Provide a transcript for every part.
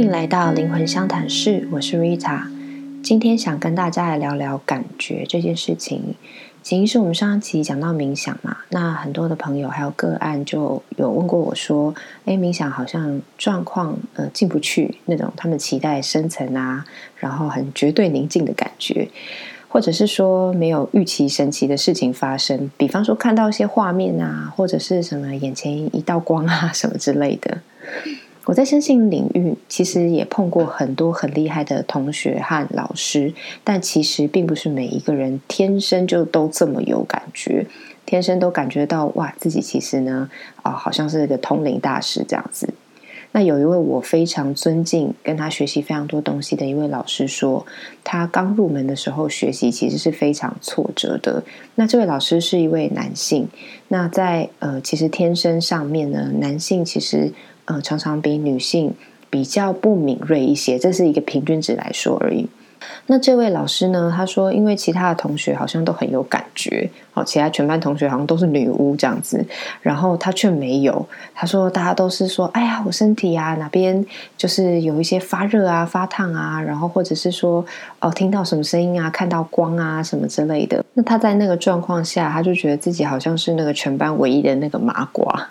欢迎来到灵魂相谈室，我是 Rita。今天想跟大家来聊聊感觉这件事情。其实是我们上一期讲到冥想嘛，那很多的朋友还有个案就有问过我说：“哎，冥想好像状况呃进不去那种，他们期待深层啊，然后很绝对宁静的感觉，或者是说没有预期神奇的事情发生，比方说看到一些画面啊，或者是什么眼前一道光啊什么之类的。”我在身心领域其实也碰过很多很厉害的同学和老师，但其实并不是每一个人天生就都这么有感觉，天生都感觉到哇，自己其实呢啊，好像是一个通灵大师这样子。那有一位我非常尊敬、跟他学习非常多东西的一位老师说，他刚入门的时候学习其实是非常挫折的。那这位老师是一位男性，那在呃，其实天生上面呢，男性其实。呃，常常比女性比较不敏锐一些，这是一个平均值来说而已。那这位老师呢？他说，因为其他的同学好像都很有感觉，哦，其他全班同学好像都是女巫这样子，然后他却没有。他说，大家都是说，哎呀，我身体啊哪边就是有一些发热啊、发烫啊，然后或者是说，哦，听到什么声音啊、看到光啊什么之类的。那他在那个状况下，他就觉得自己好像是那个全班唯一的那个麻瓜。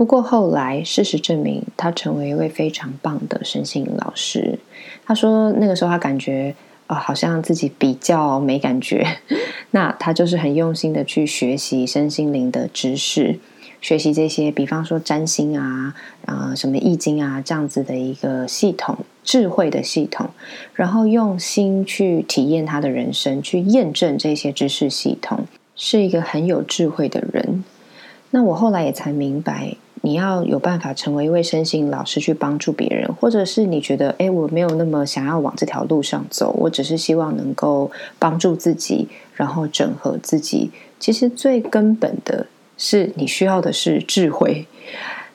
不过后来，事实证明，他成为一位非常棒的身心老师。他说，那个时候他感觉啊，好像自己比较没感觉。那他就是很用心的去学习身心灵的知识，学习这些，比方说占星啊，啊，什么易经啊，这样子的一个系统，智慧的系统，然后用心去体验他的人生，去验证这些知识系统，是一个很有智慧的人。那我后来也才明白。你要有办法成为一位身心老师去帮助别人，或者是你觉得，哎，我没有那么想要往这条路上走，我只是希望能够帮助自己，然后整合自己。其实最根本的是，你需要的是智慧，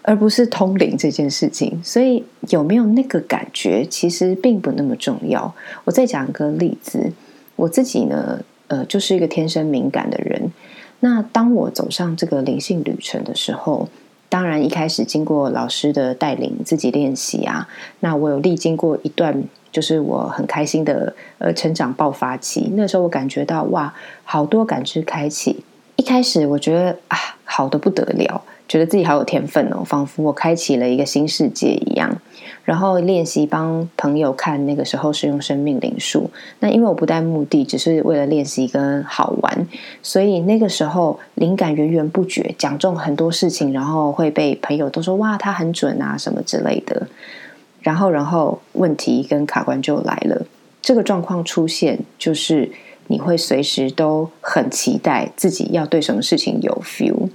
而不是通灵这件事情。所以有没有那个感觉，其实并不那么重要。我再讲一个例子，我自己呢，呃，就是一个天生敏感的人。那当我走上这个灵性旅程的时候，当然，一开始经过老师的带领，自己练习啊，那我有历经过一段，就是我很开心的呃成长爆发期。那时候我感觉到哇，好多感知开启。一开始我觉得啊，好的不得了。觉得自己好有天分哦，仿佛我开启了一个新世界一样。然后练习帮朋友看，那个时候是用生命灵数。那因为我不带目的，只是为了练习跟好玩，所以那个时候灵感源源不绝，讲中很多事情，然后会被朋友都说哇，他很准啊，什么之类的。然后，然后问题跟卡关就来了。这个状况出现，就是你会随时都很期待自己要对什么事情有 feel。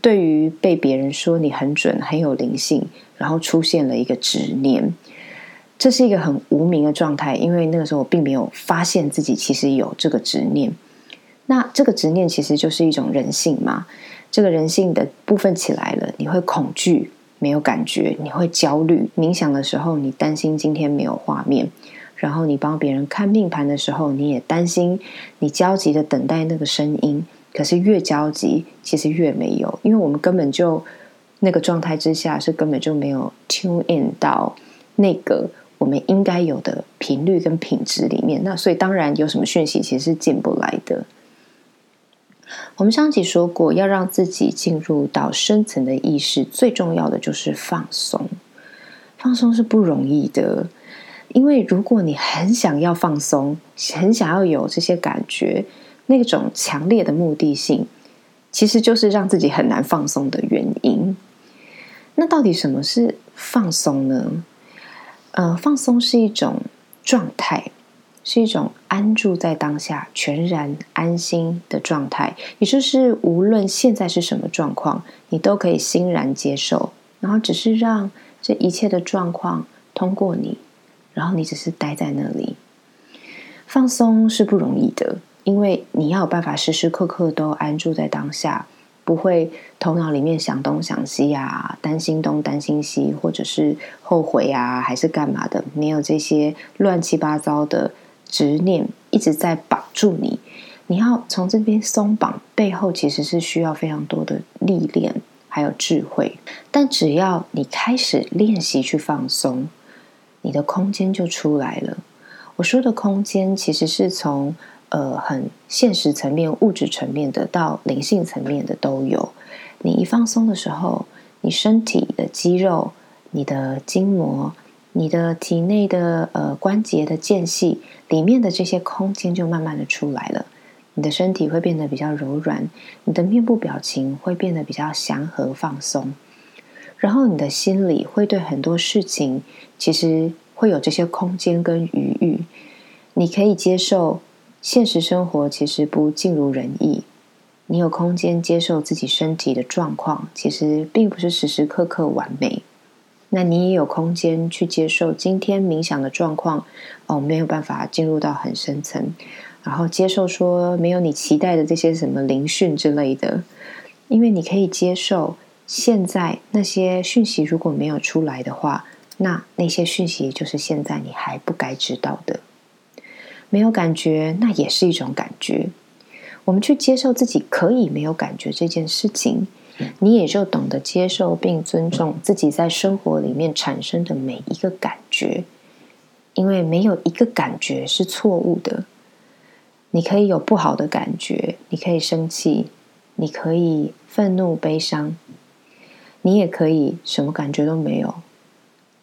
对于被别人说你很准、很有灵性，然后出现了一个执念，这是一个很无名的状态。因为那个时候我并没有发现自己其实有这个执念。那这个执念其实就是一种人性嘛？这个人性的部分起来了，你会恐惧，没有感觉，你会焦虑。冥想的时候，你担心今天没有画面；然后你帮别人看命盘的时候，你也担心，你焦急的等待那个声音。可是越焦急，其实越没有，因为我们根本就那个状态之下是根本就没有 tune in 到那个我们应该有的频率跟品质里面。那所以当然有什么讯息其实是进不来的。我们上集说过，要让自己进入到深层的意识，最重要的就是放松。放松是不容易的，因为如果你很想要放松，很想要有这些感觉。那种强烈的目的性，其实就是让自己很难放松的原因。那到底什么是放松呢？呃，放松是一种状态，是一种安住在当下、全然安心的状态。也就是无论现在是什么状况，你都可以欣然接受，然后只是让这一切的状况通过你，然后你只是待在那里。放松是不容易的。因为你要有办法时时刻刻都安住在当下，不会头脑里面想东想西啊，担心东担心西，或者是后悔啊，还是干嘛的？没有这些乱七八糟的执念一直在绑住你。你要从这边松绑，背后其实是需要非常多的历练，还有智慧。但只要你开始练习去放松。你的空间就出来了。我说的空间，其实是从呃很现实层面、物质层面的到灵性层面的都有。你一放松的时候，你身体的肌肉、你的筋膜、你的体内的呃关节的间隙里面的这些空间就慢慢的出来了。你的身体会变得比较柔软，你的面部表情会变得比较祥和放松，然后你的心里会对很多事情其实会有这些空间跟余裕，你可以接受现实生活其实不尽如人意，你有空间接受自己身体的状况，其实并不是时时刻刻完美，那你也有空间去接受今天冥想的状况哦，没有办法进入到很深层。然后接受说没有你期待的这些什么灵讯之类的，因为你可以接受现在那些讯息如果没有出来的话，那那些讯息就是现在你还不该知道的。没有感觉，那也是一种感觉。我们去接受自己可以没有感觉这件事情，你也就懂得接受并尊重自己在生活里面产生的每一个感觉，因为没有一个感觉是错误的。你可以有不好的感觉，你可以生气，你可以愤怒、悲伤，你也可以什么感觉都没有。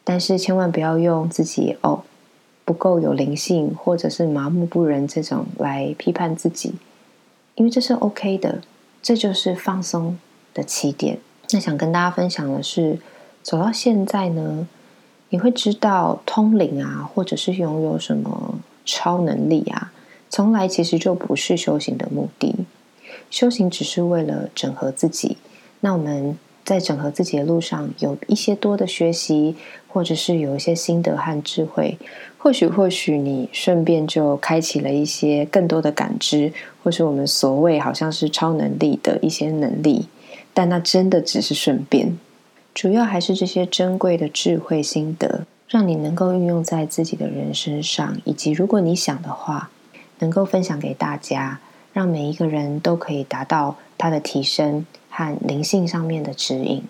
但是千万不要用自己哦不够有灵性，或者是麻木不仁这种来批判自己，因为这是 OK 的，这就是放松的起点。那想跟大家分享的是，走到现在呢，你会知道通灵啊，或者是拥有什么超能力啊。从来其实就不是修行的目的，修行只是为了整合自己。那我们在整合自己的路上，有一些多的学习，或者是有一些心得和智慧。或许或许你顺便就开启了一些更多的感知，或是我们所谓好像是超能力的一些能力，但那真的只是顺便。主要还是这些珍贵的智慧心得，让你能够运用在自己的人身上，以及如果你想的话。能够分享给大家，让每一个人都可以达到他的提升和灵性上面的指引。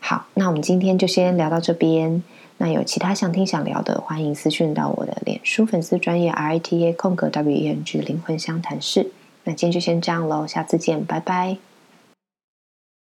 好，那我们今天就先聊到这边。那有其他想听想聊的，欢迎私讯到我的脸书粉丝专业 R I T A 空格 W E N G 灵魂相谈室。那今天就先这样喽，下次见，拜拜。